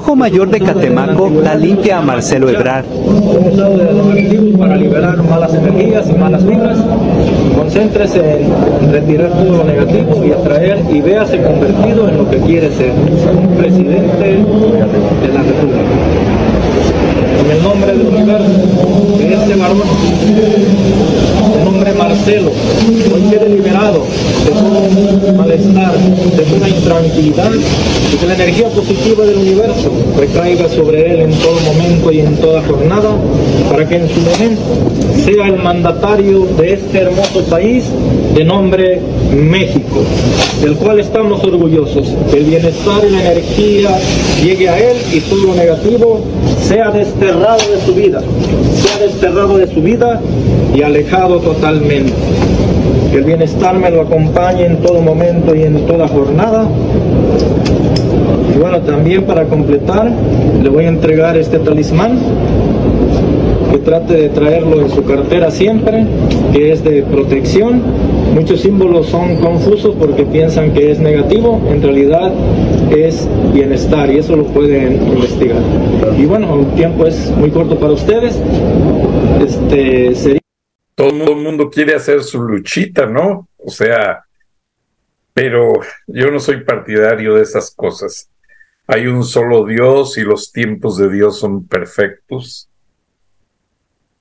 Brujo mayor de Catemaco da limpia a Marcelo Ebrard. Para liberar malas energías y malas vibras. Concéntrese en retirar todo lo negativo y atraer y véase convertido en lo que quiere ser, un presidente de la República. En el nombre del universo, de este varón, nombre Marcelo, hoy quede liberado de todo malestar, de toda intranquilidad y que la energía positiva del universo recaiga sobre él en todo momento y en toda jornada, para que en su momento sea el mandatario de este hermoso país de nombre México, del cual estamos orgullosos. Que el bienestar y la energía llegue a él y todo lo negativo sea desterrado de su vida, sea desterrado de su vida y alejado Que el bienestar me lo acompañe en todo momento y en toda jornada. Y bueno, también para completar, le voy a entregar este talismán que trate de traerlo en su cartera siempre, que es de protección. Muchos símbolos son confusos porque piensan que es negativo, en realidad es bienestar y eso lo pueden investigar. Y bueno, el tiempo es muy corto para ustedes. Este sería todo el mundo quiere hacer su luchita, ¿no? O sea, pero yo no soy partidario de esas cosas. Hay un solo Dios y los tiempos de Dios son perfectos.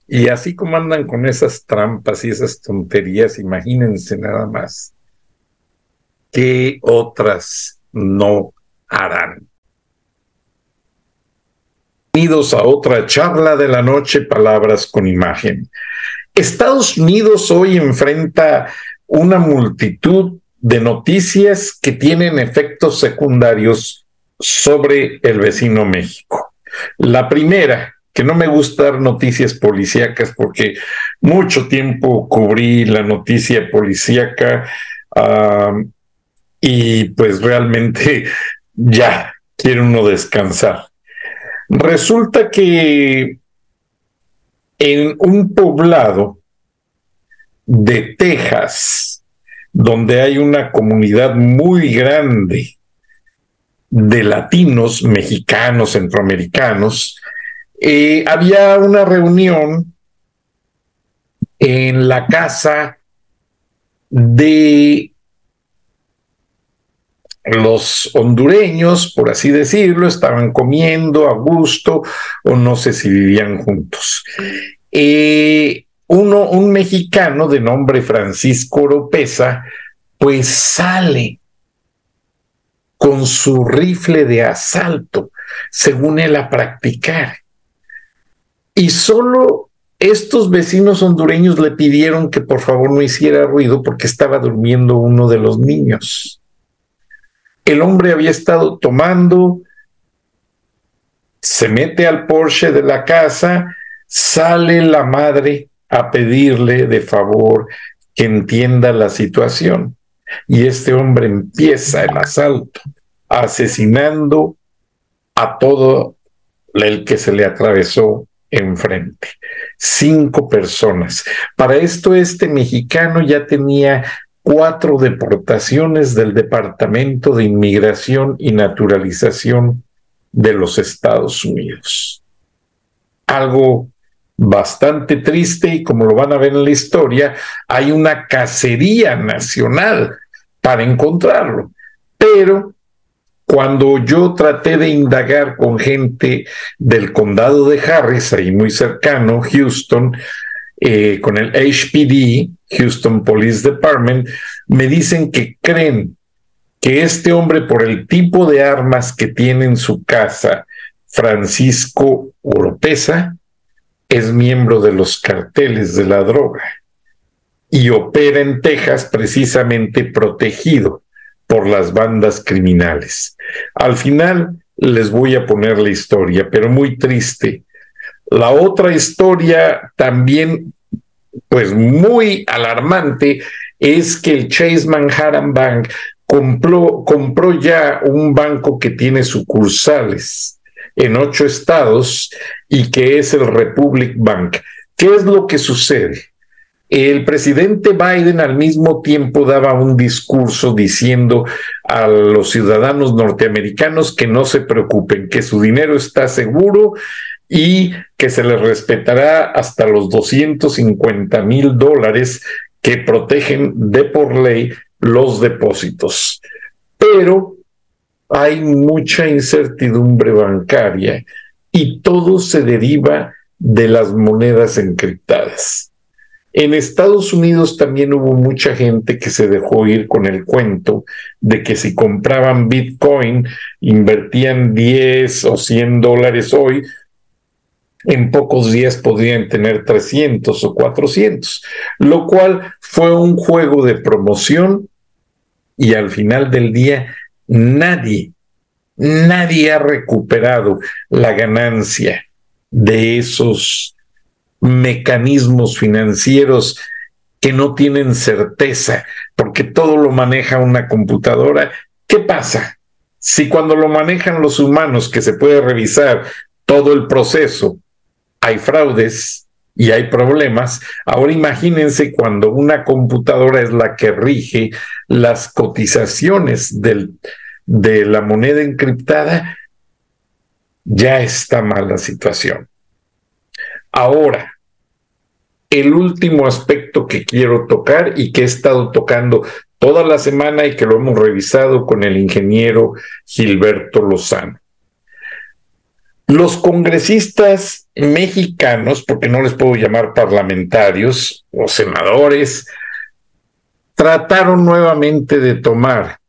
Y así como andan con esas trampas y esas tonterías, imagínense nada más qué otras no harán. Bienvenidos a otra charla de la noche, palabras con imagen. Estados Unidos hoy enfrenta una multitud de noticias que tienen efectos secundarios sobre el vecino México. La primera, que no me gusta dar noticias policíacas porque mucho tiempo cubrí la noticia policíaca y pues realmente ya quiere uno descansar. Resulta que en un poblado de Texas, donde hay una comunidad muy grande de latinos, mexicanos, centroamericanos, eh, había una reunión en la casa de los hondureños, por así decirlo, estaban comiendo a gusto o no sé si vivían juntos. Eh, uno, un mexicano de nombre Francisco Oropesa, pues sale con su rifle de asalto, según él a practicar. Y solo estos vecinos hondureños le pidieron que por favor no hiciera ruido porque estaba durmiendo uno de los niños. El hombre había estado tomando, se mete al Porsche de la casa, sale la madre a pedirle de favor que entienda la situación. Y este hombre empieza el asalto, asesinando a todo el que se le atravesó enfrente. Cinco personas. Para esto este mexicano ya tenía cuatro deportaciones del Departamento de Inmigración y Naturalización de los Estados Unidos. Algo bastante triste y como lo van a ver en la historia, hay una cacería nacional para encontrarlo. Pero cuando yo traté de indagar con gente del condado de Harris, ahí muy cercano, Houston, eh, con el HPD, Houston Police Department, me dicen que creen que este hombre, por el tipo de armas que tiene en su casa, Francisco Oropesa, es miembro de los carteles de la droga y opera en Texas precisamente protegido por las bandas criminales. Al final les voy a poner la historia, pero muy triste. La otra historia también, pues muy alarmante, es que el Chase Manhattan Bank compró, compró ya un banco que tiene sucursales en ocho estados y que es el Republic Bank. ¿Qué es lo que sucede? El presidente Biden al mismo tiempo daba un discurso diciendo a los ciudadanos norteamericanos que no se preocupen, que su dinero está seguro y que se les respetará hasta los 250 mil dólares que protegen de por ley los depósitos. Pero hay mucha incertidumbre bancaria y todo se deriva de las monedas encriptadas. En Estados Unidos también hubo mucha gente que se dejó ir con el cuento de que si compraban Bitcoin, invertían 10 o 100 dólares hoy, en pocos días podrían tener 300 o 400, lo cual fue un juego de promoción y al final del día nadie, nadie ha recuperado la ganancia de esos mecanismos financieros que no tienen certeza, porque todo lo maneja una computadora. ¿Qué pasa? Si cuando lo manejan los humanos, que se puede revisar todo el proceso, hay fraudes y hay problemas, ahora imagínense cuando una computadora es la que rige las cotizaciones de la moneda encriptada, ya está mal la situación. Ahora, el último aspecto que quiero tocar y que he estado tocando toda la semana y que lo hemos revisado con el ingeniero Gilberto Lozano. Los congresistas mexicanos, porque no les puedo llamar parlamentarios o senadores, trataron nuevamente de tomar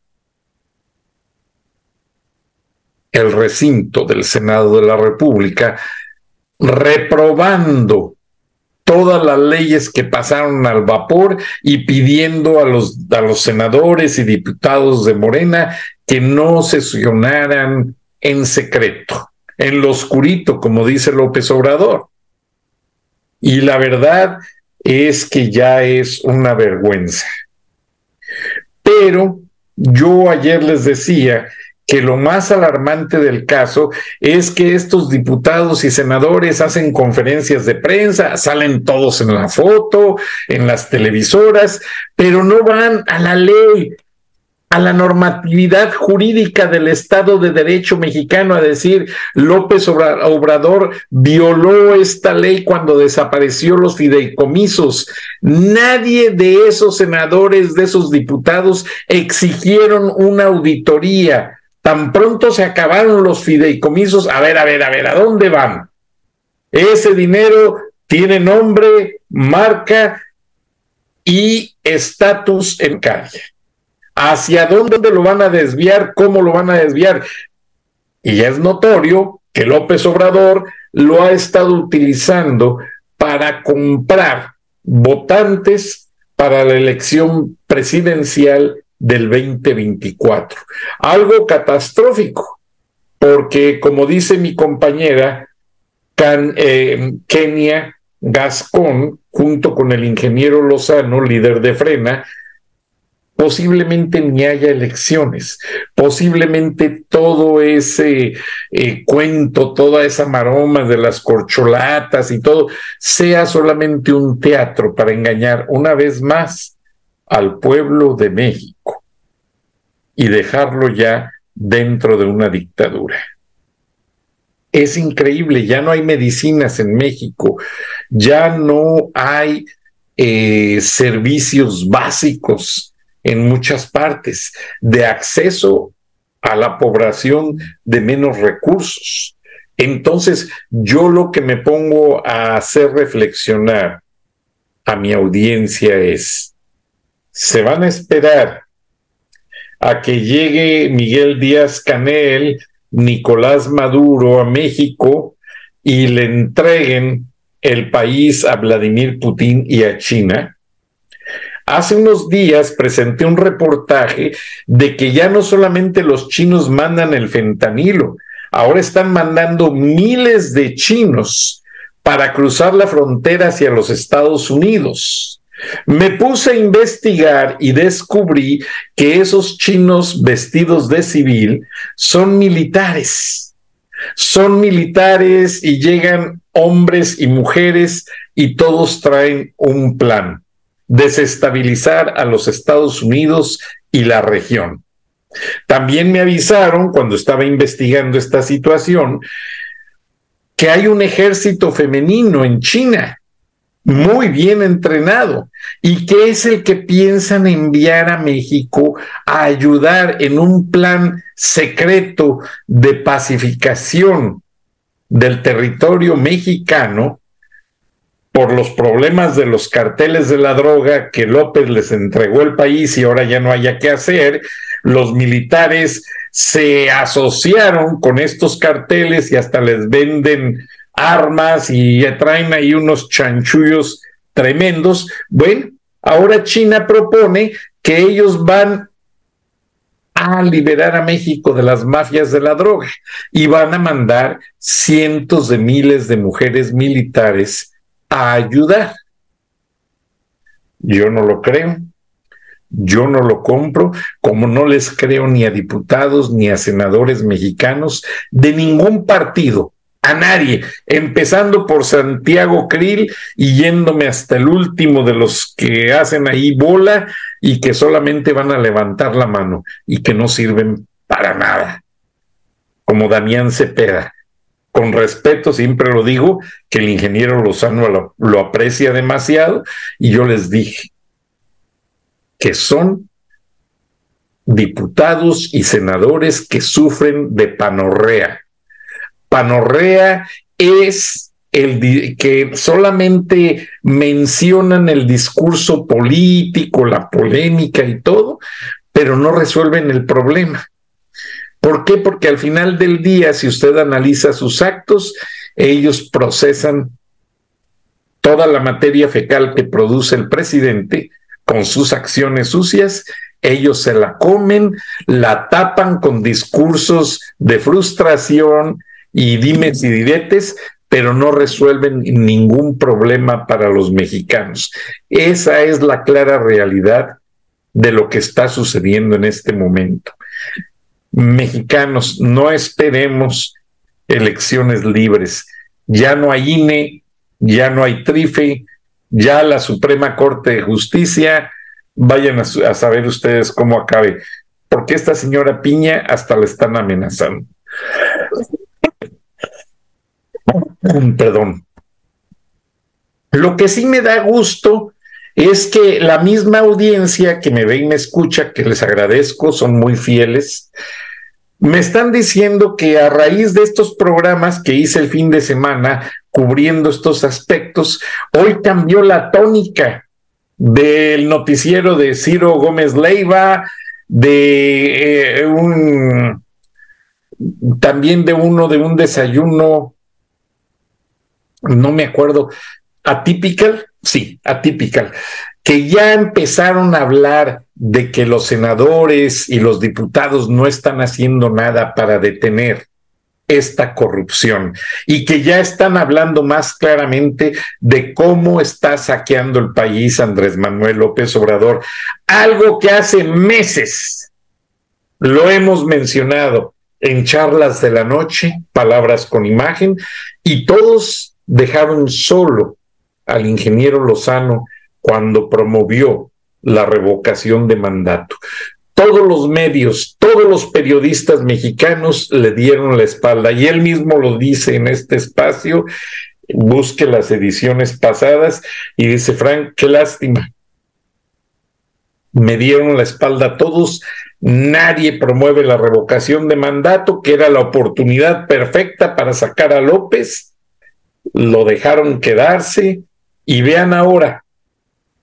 el recinto del Senado de la República reprobando todas las leyes que pasaron al vapor y pidiendo a los, a los senadores y diputados de Morena que no sesionaran en secreto, en lo oscurito, como dice López Obrador. Y la verdad es que ya es una vergüenza. Pero yo ayer les decía que lo más alarmante del caso es que estos diputados y senadores hacen conferencias de prensa, salen todos en la foto, en las televisoras, pero no van a la ley, a la normatividad jurídica del Estado de Derecho mexicano a decir López Obrador violó esta ley cuando desapareció los fideicomisos. Nadie de esos senadores, de esos diputados exigieron una auditoría Tan pronto se acabaron los fideicomisos, a ver, a ver, a ver, ¿a dónde van? Ese dinero tiene nombre, marca y estatus en calle. ¿Hacia dónde lo van a desviar? ¿Cómo lo van a desviar? Y es notorio que López Obrador lo ha estado utilizando para comprar votantes para la elección presidencial del 2024. Algo catastrófico, porque como dice mi compañera eh, Kenia Gascón, junto con el ingeniero Lozano, líder de Frena, posiblemente ni haya elecciones, posiblemente todo ese eh, cuento, toda esa maroma de las corcholatas y todo, sea solamente un teatro para engañar una vez más al pueblo de México y dejarlo ya dentro de una dictadura. Es increíble, ya no hay medicinas en México, ya no hay eh, servicios básicos en muchas partes de acceso a la población de menos recursos. Entonces, yo lo que me pongo a hacer reflexionar a mi audiencia es, ¿se van a esperar a que llegue Miguel Díaz Canel, Nicolás Maduro a México y le entreguen el país a Vladimir Putin y a China? Hace unos días presenté un reportaje de que ya no solamente los chinos mandan el fentanilo, ahora están mandando miles de chinos para cruzar la frontera hacia los Estados Unidos. Me puse a investigar y descubrí que esos chinos vestidos de civil son militares. Son militares y llegan hombres y mujeres y todos traen un plan desestabilizar a los Estados Unidos y la región. También me avisaron cuando estaba investigando esta situación que hay un ejército femenino en China muy bien entrenado y que es el que piensan enviar a México a ayudar en un plan secreto de pacificación del territorio mexicano por los problemas de los carteles de la droga que López les entregó el país y ahora ya no haya qué hacer, los militares se asociaron con estos carteles y hasta les venden armas y traen ahí unos chanchullos tremendos. Bueno, ahora China propone que ellos van a liberar a México de las mafias de la droga y van a mandar cientos de miles de mujeres militares a ayudar. Yo no lo creo, yo no lo compro, como no les creo ni a diputados ni a senadores mexicanos de ningún partido, a nadie, empezando por Santiago Krill y yéndome hasta el último de los que hacen ahí bola y que solamente van a levantar la mano y que no sirven para nada, como Damián Cepeda con respeto, siempre lo digo, que el ingeniero Lozano lo, aprecia demasiado y yo les dije que son diputados y senadores que sufren de panorrea. Panorrea es el que solamente mencionan el discurso político, la polémica y todo, pero no resuelven el problema. ¿Por qué? Porque al final del día, si usted analiza sus actos, ellos procesan toda la materia fecal que produce el presidente con sus acciones sucias, ellos se la comen, la tapan con discursos de frustración y dimes y diretes, pero no resuelven ningún problema para los mexicanos. Esa es la clara realidad de lo que está sucediendo en este momento mexicanos, no esperemos elecciones libres. Ya no hay INE, ya no hay TRIFE, ya la Suprema Corte de Justicia, vayan a, saber ustedes cómo acabe, porque esta señora Piña hasta la están amenazando. Perdón. Lo que sí me da gusto es que la misma audiencia que me ve y me escucha, que les agradezco, son muy fieles, me están diciendo que a raíz de estos programas que hice el fin de semana cubriendo estos aspectos, hoy cambió la tónica del noticiero de Ciro Gómez Leiva, de eh, un también de uno de un desayuno, no me acuerdo, atípical, sí, atípical, que ya empezaron a hablar de que los senadores y los diputados no están haciendo nada para detener esta corrupción y que ya están hablando más claramente de cómo está saqueando el país Andrés Manuel López Obrador, algo que hace meses lo hemos mencionado en charlas de la noche, palabras con imagen, y todos dejaron solo al ingeniero Lozano cuando promovió la revocación de mandato. Todos los medios, todos los periodistas mexicanos le dieron la espalda y él mismo lo dice en este espacio, busque las ediciones pasadas y dice, Frank, qué lástima. Me dieron la espalda a todos, nadie promueve la revocación de mandato, que era la oportunidad perfecta para sacar a López, lo dejaron quedarse y vean ahora,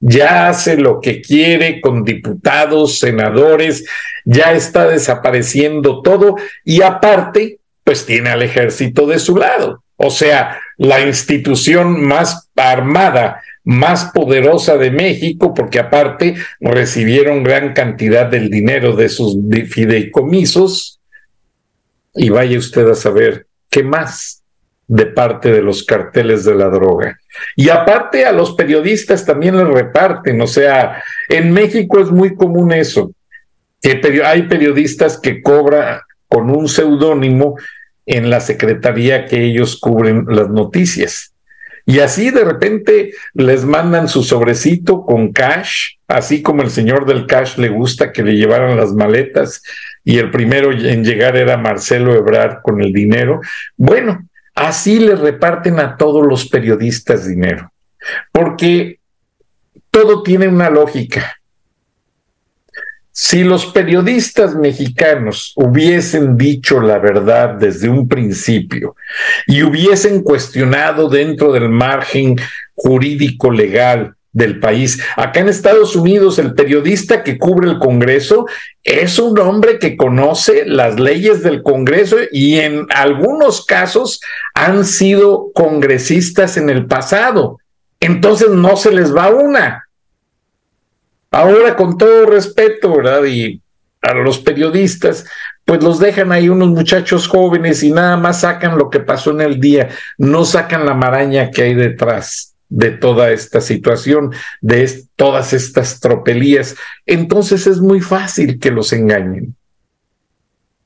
ya hace lo que quiere con diputados, senadores, ya está desapareciendo todo y aparte, pues tiene al ejército de su lado. O sea, la institución más armada, más poderosa de México, porque aparte recibieron gran cantidad del dinero de sus fideicomisos. Y vaya usted a saber qué más de parte de los carteles de la droga. Y aparte a los periodistas también les reparten, o sea, en México es muy común eso, que hay periodistas que cobran con un seudónimo en la secretaría que ellos cubren las noticias. Y así de repente les mandan su sobrecito con cash, así como el señor del cash le gusta que le llevaran las maletas y el primero en llegar era Marcelo Ebrard con el dinero. Bueno, Así le reparten a todos los periodistas dinero, porque todo tiene una lógica. Si los periodistas mexicanos hubiesen dicho la verdad desde un principio y hubiesen cuestionado dentro del margen jurídico legal del país. Acá en Estados Unidos, el periodista que cubre el Congreso es un hombre que conoce las leyes del Congreso y en algunos casos han sido congresistas en el pasado. Entonces no se les va una. Ahora, con todo respeto, ¿verdad? Y a los periodistas, pues los dejan ahí unos muchachos jóvenes y nada más sacan lo que pasó en el día, no sacan la maraña que hay detrás de toda esta situación, de todas estas tropelías, entonces es muy fácil que los engañen.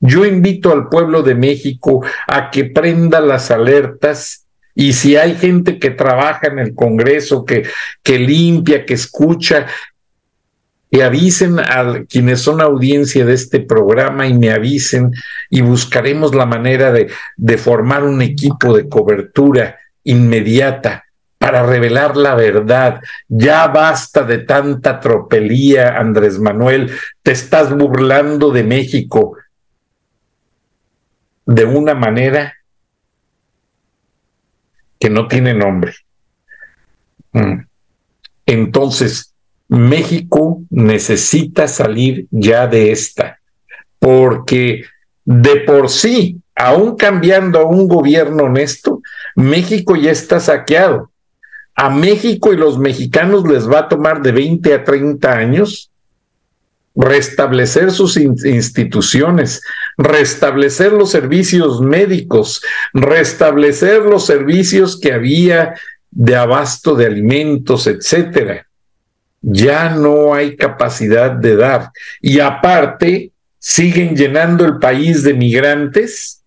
Yo invito al pueblo de México a que prenda las alertas y si hay gente que trabaja en el Congreso, que, que limpia, que escucha, que avisen a quienes son audiencia de este programa y me avisen y buscaremos la manera de, de formar un equipo de cobertura inmediata para revelar la verdad. Ya basta de tanta tropelía, Andrés Manuel. Te estás burlando de México de una manera que no tiene nombre. Mm. Entonces, México necesita salir ya de esta, porque de por sí, aún cambiando a un gobierno honesto, México ya está saqueado a México y los mexicanos les va a tomar de 20 a 30 años restablecer sus instituciones, restablecer los servicios médicos, restablecer los servicios que había de abasto de alimentos, etcétera. Ya no hay capacidad de dar. Y aparte, siguen llenando el país de migrantes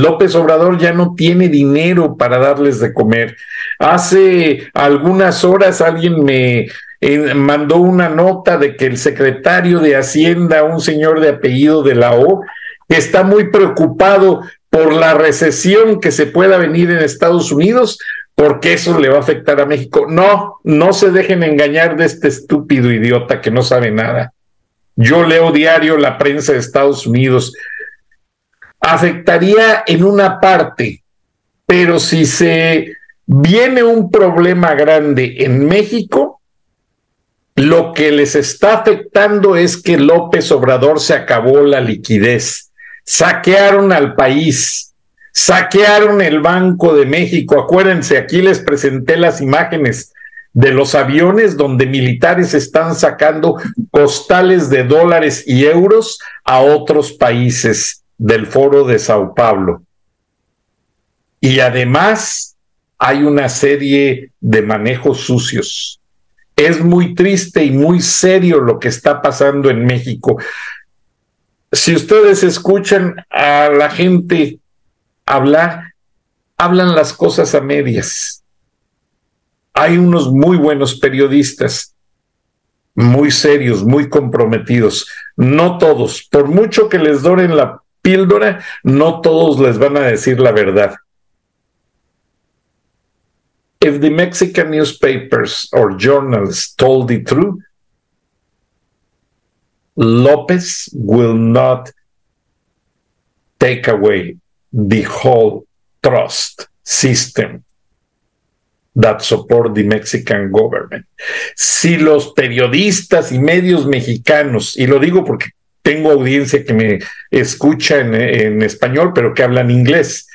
López Obrador ya no tiene dinero para darles de comer. Hace algunas horas alguien me eh, mandó una nota de que el secretario de Hacienda, un señor de apellido de la O, está muy preocupado por la recesión que se pueda venir en Estados Unidos, porque eso le va a afectar a México. No, no se dejen engañar de este estúpido idiota que no sabe nada. Yo leo diario la prensa de Estados Unidos afectaría en una parte, pero si se viene un problema grande en México, lo que les está afectando es que López Obrador se acabó la liquidez, saquearon al país, saquearon el Banco de México. Acuérdense, aquí les presenté las imágenes de los aviones donde militares están sacando costales de dólares y euros a otros países del foro de Sao Paulo. Y además hay una serie de manejos sucios. Es muy triste y muy serio lo que está pasando en México. Si ustedes escuchan a la gente hablar, hablan las cosas a medias. Hay unos muy buenos periodistas, muy serios, muy comprometidos. No todos, por mucho que les doren la píldora, no todos les van a decir la verdad. If the Mexican newspapers or journals told the truth, Lopez will not take away the whole trust system that support the Mexican government. Si los periodistas y medios mexicanos, y lo digo porque tengo audiencia que me escucha en, español, pero que hablan inglés,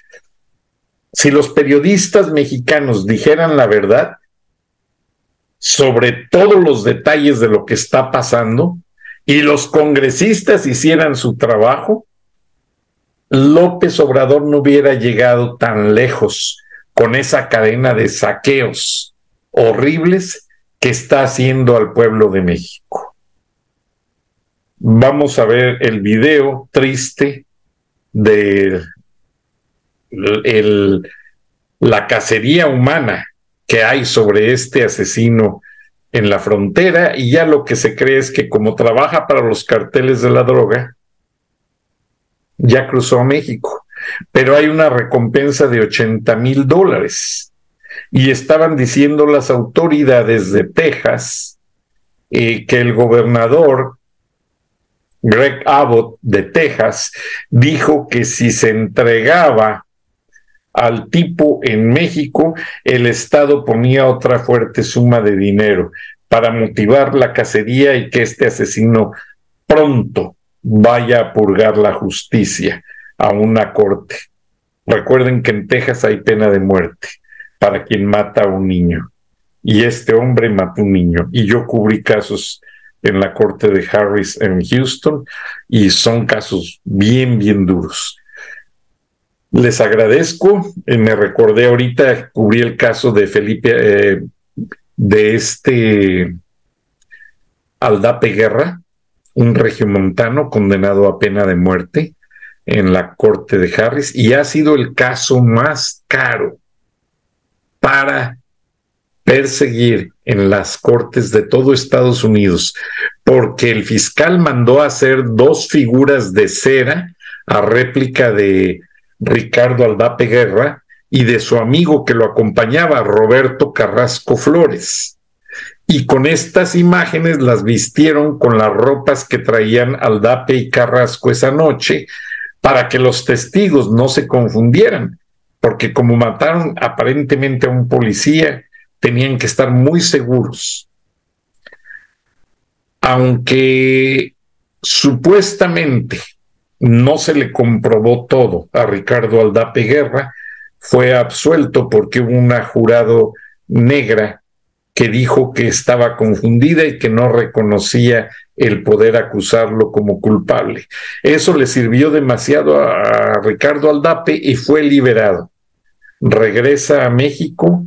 si los periodistas mexicanos dijeran la verdad sobre todos los detalles de lo que está pasando y los congresistas hicieran su trabajo, López Obrador no hubiera llegado tan lejos con esa cadena de saqueos horribles que está haciendo al pueblo de México. Vamos a ver el video triste de la cacería humana que hay sobre este asesino en la frontera y ya lo que se cree es que como trabaja para los carteles de la droga, ya cruzó a México, pero hay una recompensa de 80 mil dólares. Y estaban diciendo las autoridades de Texas eh, que el gobernador Greg Abbott de Texas dijo que si se entregaba al tipo en México, el Estado ponía otra fuerte suma de dinero para motivar la cacería y que este asesino pronto vaya a purgar la justicia a una corte. Recuerden que en Texas hay pena de muerte para quien mata a un niño. Y este hombre mató un niño. Y yo cubrí casos en la corte de Harris en Houston y son casos bien, bien duros. Les agradezco. Eh, me recordé ahorita, cubrí el caso de Felipe, eh, de este Aldape Guerra, un regiomontano condenado a pena de muerte en la corte de Harris y ha sido el caso más caro para perseguir en las cortes de todo Estados Unidos, porque el fiscal mandó hacer dos figuras de cera a réplica de Ricardo Aldape Guerra y de su amigo que lo acompañaba, Roberto Carrasco Flores. Y con estas imágenes las vistieron con las ropas que traían Aldape y Carrasco esa noche para que los testigos no se confundieran, porque como mataron aparentemente a un policía, tenían que estar muy seguros. Aunque supuestamente no se le comprobó todo a Ricardo Aldape Guerra, fue absuelto porque hubo una jurado negra que dijo que estaba confundida y que no reconocía el poder acusarlo como culpable. Eso le sirvió demasiado a Ricardo Aldape y fue liberado. Regresa a México,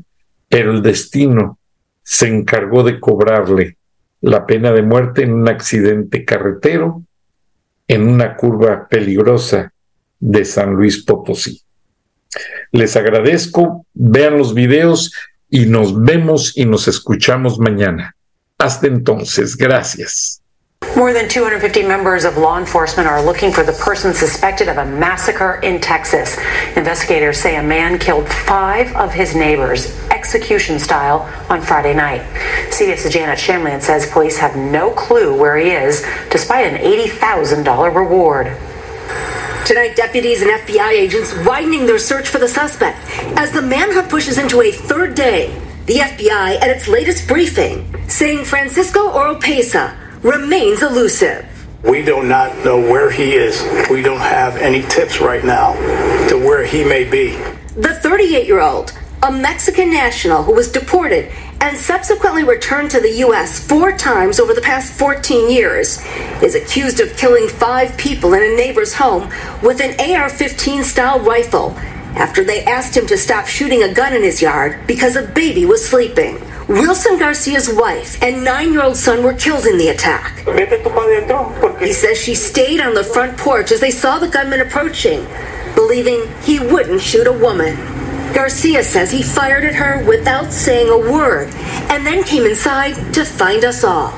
pero el destino se encargó de cobrarle la pena de muerte en un accidente carretero en una curva peligrosa de San Luis Potosí. Les agradezco, vean los videos y nos vemos y nos escuchamos mañana. Hasta entonces, gracias. More than 250 members of law enforcement are looking for the person suspected of a massacre in Texas. Investigators say a man killed five of his neighbors, execution style, on Friday night. CBS's Janet Shamlian says police have no clue where he is, despite an $80,000 reward. Tonight, deputies and FBI agents widening their search for the suspect as the manhunt pushes into a third day. The FBI at its latest briefing saying Francisco Oropesa remains elusive. We do not know where he is. We don't have any tips right now to where he may be. The 38 year old, a Mexican national who was deported and subsequently returned to the U.S. four times over the past 14 years, is accused of killing five people in a neighbor's home with an AR 15 style rifle after they asked him to stop shooting a gun in his yard because a baby was sleeping. Wilson Garcia's wife and nine year old son were killed in the attack. He says she stayed on the front porch as they saw the gunman approaching, believing he wouldn't shoot a woman. Garcia says he fired at her without saying a word and then came inside to find us all.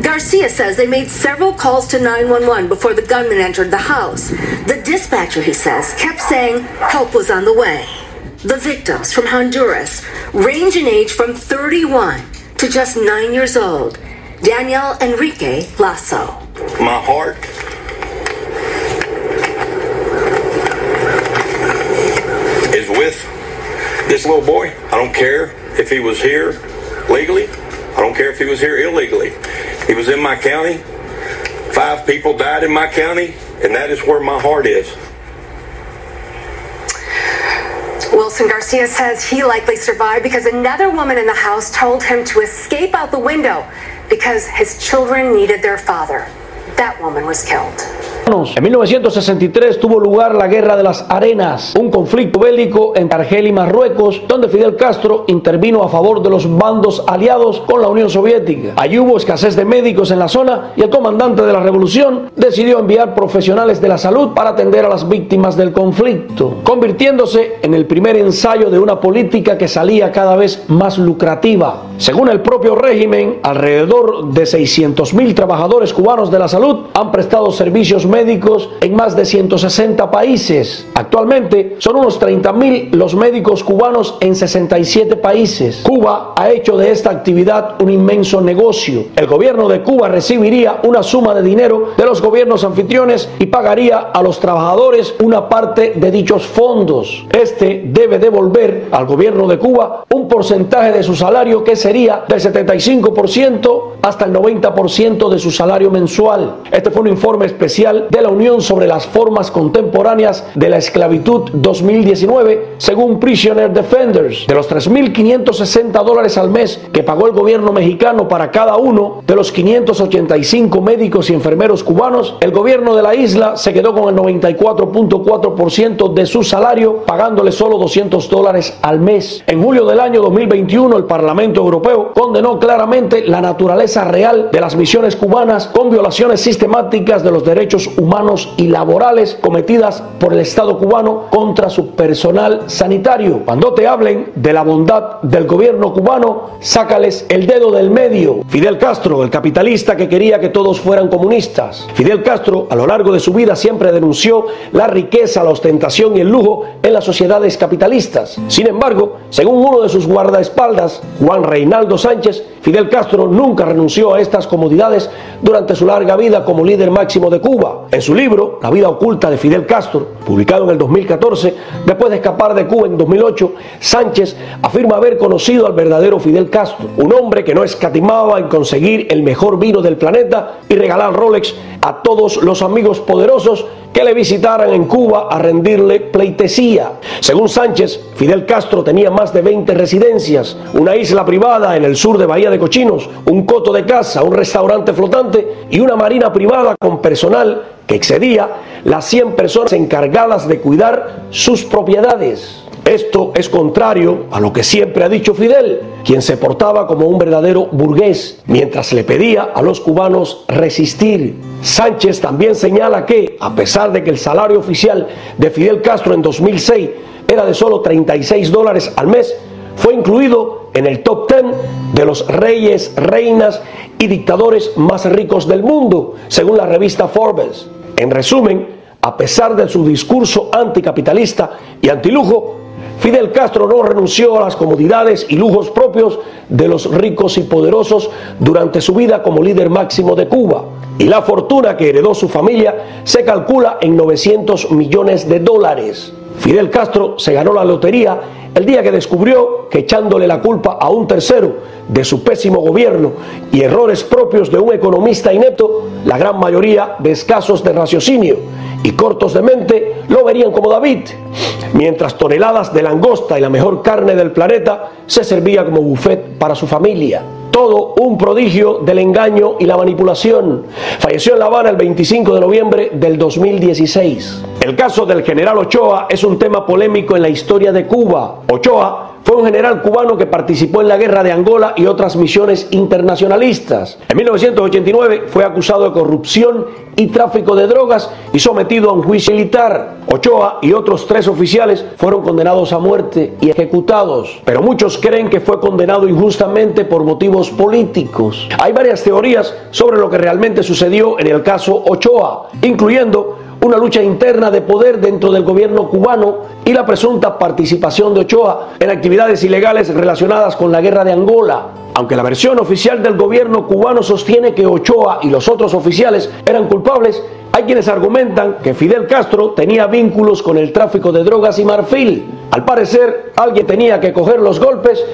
Garcia says they made several calls to 911 before the gunman entered the house. The dispatcher, he says, kept saying help was on the way. The victims from Honduras range in age from 31 to just 9 years old. Daniel Enrique Lasso. My heart is with this little boy. I don't care if he was here legally. I don't care if he was here illegally. He was in my county. Five people died in my county, and that is where my heart is. Wilson Garcia says he likely survived because another woman in the house told him to escape out the window because his children needed their father. That woman was killed. En 1963 tuvo lugar la Guerra de las Arenas, un conflicto bélico entre Argelia y Marruecos, donde Fidel Castro intervino a favor de los bandos aliados con la Unión Soviética. Allí hubo escasez de médicos en la zona y el comandante de la revolución decidió enviar profesionales de la salud para atender a las víctimas del conflicto, convirtiéndose en el primer ensayo de una política que salía cada vez más lucrativa. Según el propio régimen, alrededor de 600.000 trabajadores cubanos de la salud han prestado servicios médicos médicos en más de 160 países. Actualmente son unos 30 mil los médicos cubanos en 67 países. Cuba ha hecho de esta actividad un inmenso negocio. El gobierno de Cuba recibiría una suma de dinero de los gobiernos anfitriones y pagaría a los trabajadores una parte de dichos fondos. Este debe devolver al gobierno de Cuba un porcentaje de su salario que sería del 75% hasta el 90% de su salario mensual. Este fue un informe especial de la Unión sobre las formas contemporáneas de la esclavitud 2019, según Prisoner Defenders. De los 3.560 dólares al mes que pagó el gobierno mexicano para cada uno de los 585 médicos y enfermeros cubanos, el gobierno de la isla se quedó con el 94.4% de su salario, pagándole solo 200 dólares al mes. En julio del año 2021, el Parlamento Europeo condenó claramente la naturaleza real de las misiones cubanas con violaciones sistemáticas de los derechos humanos y laborales cometidas por el Estado cubano contra su personal sanitario. Cuando te hablen de la bondad del gobierno cubano, sácales el dedo del medio. Fidel Castro, el capitalista que quería que todos fueran comunistas. Fidel Castro, a lo largo de su vida, siempre denunció la riqueza, la ostentación y el lujo en las sociedades capitalistas. Sin embargo, según uno de sus guardaespaldas, Juan Reinaldo Sánchez, Fidel Castro nunca renunció a estas comodidades durante su larga vida como líder máximo de Cuba. En su libro, La vida oculta de Fidel Castro, publicado en el 2014, después de escapar de Cuba en 2008, Sánchez afirma haber conocido al verdadero Fidel Castro, un hombre que no escatimaba en conseguir el mejor vino del planeta y regalar Rolex a todos los amigos poderosos que le visitaran en Cuba a rendirle pleitesía. Según Sánchez, Fidel Castro tenía más de 20 residencias, una isla privada en el sur de Bahía de Cochinos, un coto de casa, un restaurante flotante y una marina privada con personal que excedía las 100 personas encargadas de cuidar sus propiedades. Esto es contrario a lo que siempre ha dicho Fidel, quien se portaba como un verdadero burgués, mientras le pedía a los cubanos resistir. Sánchez también señala que, a pesar de que el salario oficial de Fidel Castro en 2006 era de solo 36 dólares al mes, fue incluido en el top 10 de los reyes, reinas y dictadores más ricos del mundo, según la revista Forbes. En resumen, a pesar de su discurso anticapitalista y antilujo, Fidel Castro no renunció a las comodidades y lujos propios de los ricos y poderosos durante su vida como líder máximo de Cuba. Y la fortuna que heredó su familia se calcula en 900 millones de dólares. Fidel Castro se ganó la lotería el día que descubrió que echándole la culpa a un tercero de su pésimo gobierno y errores propios de un economista inepto, la gran mayoría de escasos de raciocinio y cortos de mente lo verían como David, mientras toneladas de langosta y la mejor carne del planeta se servía como buffet para su familia. Todo un prodigio del engaño y la manipulación. Falleció en La Habana el 25 de noviembre del 2016. El caso del general Ochoa es un tema polémico en la historia de Cuba. Ochoa fue un general cubano que participó en la guerra de Angola y otras misiones internacionalistas. En 1989 fue acusado de corrupción y tráfico de drogas y sometido a un juicio militar. Ochoa y otros tres oficiales fueron condenados a muerte y ejecutados, pero muchos creen que fue condenado injustamente por motivos políticos. Hay varias teorías sobre lo que realmente sucedió en el caso Ochoa, incluyendo una lucha interna de poder dentro del gobierno cubano y la presunta participación de Ochoa en actividades ilegales relacionadas con la guerra de Angola. Aunque la versión oficial del gobierno cubano sostiene que Ochoa y los otros oficiales eran culpables, Hay quienes argumentan que Fidel Castro tenía vínculos con el tráfico de drogas y marfil. Al parecer, alguien tenía que coger los golpes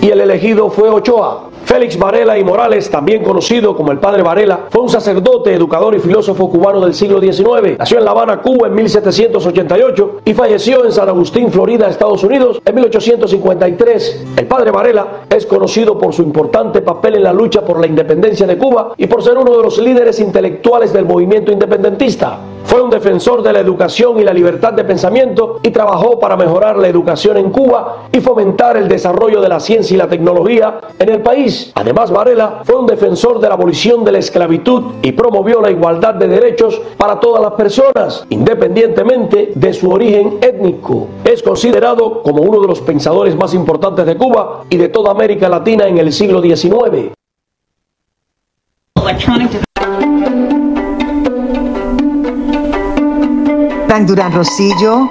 y el elegido fue Ochoa. Félix Varela y Morales, también conocido como el padre Varela, fue un sacerdote, educador y filósofo cubano del siglo XIX. Nació en La Habana, Cuba en 1788 y falleció en San Agustín, Florida, Estados Unidos en 1853. El padre Varela es conocido por su importante papel en la lucha por la independencia de Cuba y por ser uno de los líderes intelectuales del movimiento independentista. Fue un defensor de la educación y la libertad de pensamiento y trabajó para mejorar la educación en Cuba y fomentar el desarrollo de la ciencia y la tecnología en el país. Además, Varela fue un defensor de la abolición de la esclavitud y promovió la igualdad de derechos para todas las personas, independientemente de su origen étnico. Es considerado como uno de los pensadores más importantes de Cuba y de toda América Latina en el siglo XIX. Durán Rosillo